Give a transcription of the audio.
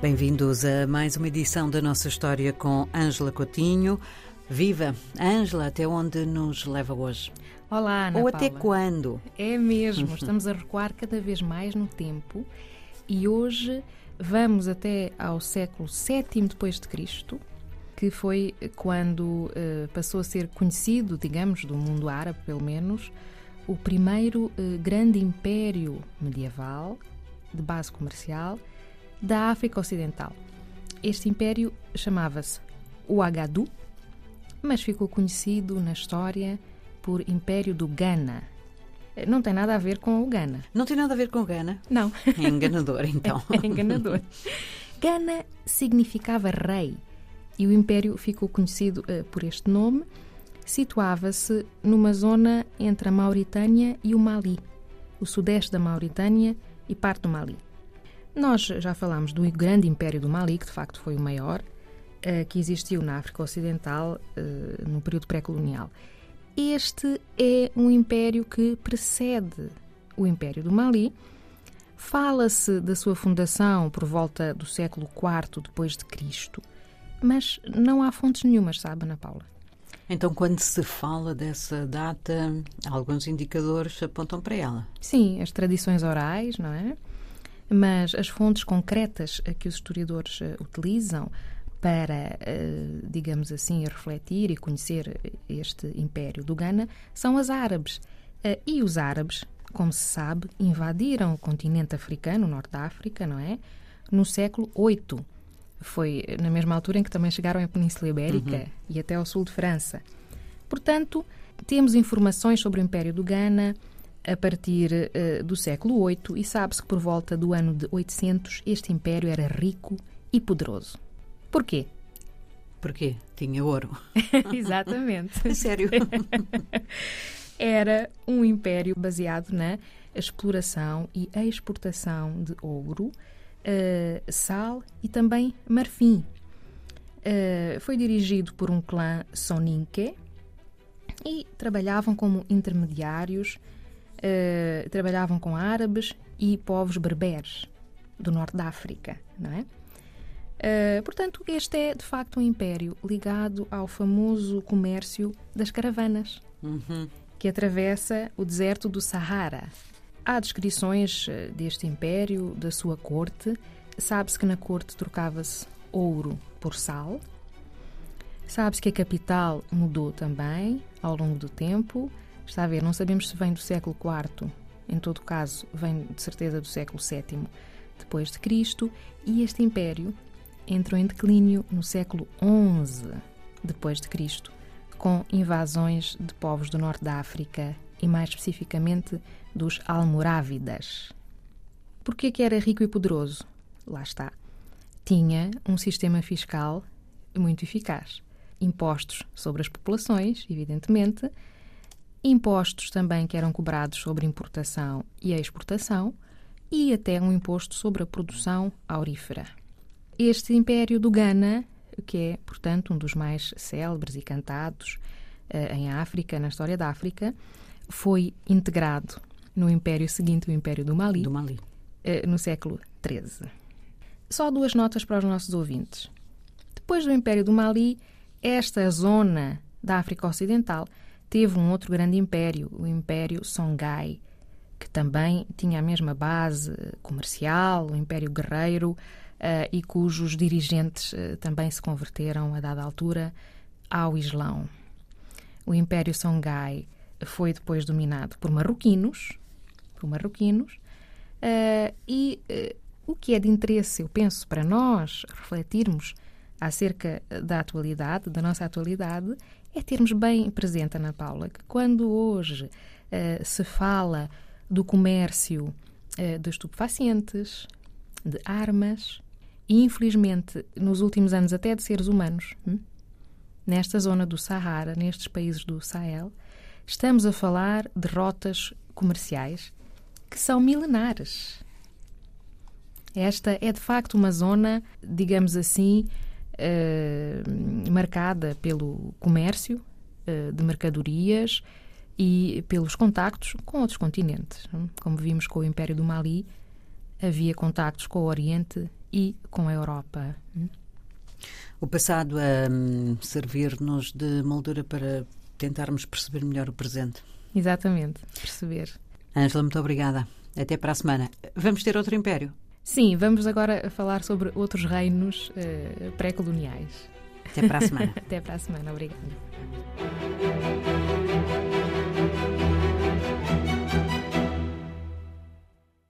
Bem-vindos a mais uma edição da nossa história com Ângela Coutinho. Viva! Ângela, até onde nos leva hoje? Olá, Ana Ou Paula. até quando? É mesmo, estamos a recuar cada vez mais no tempo e hoje vamos até ao século VII depois de Cristo, que foi quando eh, passou a ser conhecido, digamos, do mundo árabe, pelo menos, o primeiro eh, grande império medieval de base comercial da África Ocidental. Este império chamava-se Ouagadougou, mas ficou conhecido na história por Império do Ghana. Não tem nada a ver com o Ghana. Não tem nada a ver com Gana? Não, É enganador, então. é enganador. Ghana significava rei e o império ficou conhecido eh, por este nome. Situava-se numa zona entre a Mauritânia e o Mali, o sudeste da Mauritânia e parte do Mali. Nós já falámos do grande império do Mali, que de facto foi o maior, eh, que existiu na África Ocidental eh, no período pré-colonial. Este é um império que precede o Império do Mali. Fala-se da sua fundação por volta do século IV depois de Cristo, mas não há fontes nenhumas, sabe, Ana Paula? Então, quando se fala dessa data, alguns indicadores apontam para ela. Sim, as tradições orais, não é? Mas as fontes concretas a que os historiadores eh, utilizam para, eh, digamos assim, refletir e conhecer este império do Ghana são as árabes. Eh, E os árabes, como se sabe, invadiram o continente africano, o norte da África, não é? No século VIII. Foi na mesma altura em que também chegaram à Península Ibérica e até ao sul de França. Portanto, temos informações sobre o Império do Ghana a partir eh, do século VIII e sabe-se que por volta do ano de 800 este império era rico e poderoso. Porquê? Porquê? Tinha ouro. Exatamente. Sério? Era um império baseado na exploração e exportação de ouro, eh, sal e também marfim. Eh, foi dirigido por um clã soninke e trabalhavam como intermediários, eh, trabalhavam com árabes e povos berberes do norte da África, não é? Uh, portanto, este é de facto um império ligado ao famoso comércio das caravanas, Uhum. que atravessa o deserto do Sahara. Há descrições uh, deste império, da sua corte. Sabe-se que na corte trocava-se ouro por sal. Sabe-se que a capital mudou também ao longo do tempo. Está a ver, não sabemos se vem do século IV, em todo caso, vem de certeza do século VII depois de Cristo, e este império entrou em declínio no século XI depois de Cristo, com invasões de povos do norte da África e mais especificamente dos almorávidas. Porquê que era rico e poderoso? Lá está. Tinha um sistema fiscal muito eficaz. Impostos sobre as populações, evidentemente, impostos também que eram cobrados sobre importação e exportação e até um imposto sobre a produção aurífera. Este Império do Ghana, que é, portanto, um dos mais célebres e cantados eh, em África, na história da África, foi integrado no Império seguinte, o Império do Mali, Do Mali. eh, no século XIII. Só duas notas para os nossos ouvintes. Depois do Império do Mali, esta zona da África Ocidental teve um outro grande império, o Império Songhai, que também tinha a mesma base comercial, o Império Guerreiro, eh, e cujos dirigentes eh, também se converteram, a dada altura, ao Islão. O Império Songhai foi depois dominado por marroquinos, por marroquinos, eh, e o que é de interesse, eu penso, para nós refletirmos acerca da atualidade, da nossa atualidade, é termos bem presente, Ana Paula, que quando hoje eh, se fala do comércio eh, de estupefacientes, de armas e, infelizmente, nos últimos anos até de seres humanos, hum? nesta zona do Sahara, nestes países do Sahel, estamos a falar de rotas comerciais que são milenares. Esta é de facto uma zona, digamos assim, eh, marcada pelo comércio eh, de mercadorias e pelos contactos com outros continentes. Como vimos com o Império do Mali, havia contactos com o Oriente e com a Europa. O passado a um, servir-nos de moldura para tentarmos perceber melhor o presente. Exatamente, perceber. Ângela, muito obrigada. Até para a semana. Vamos ter outro império? Sim, vamos agora falar sobre outros reinos uh, pré-coloniais. Até para a semana. Até para a semana, obrigada.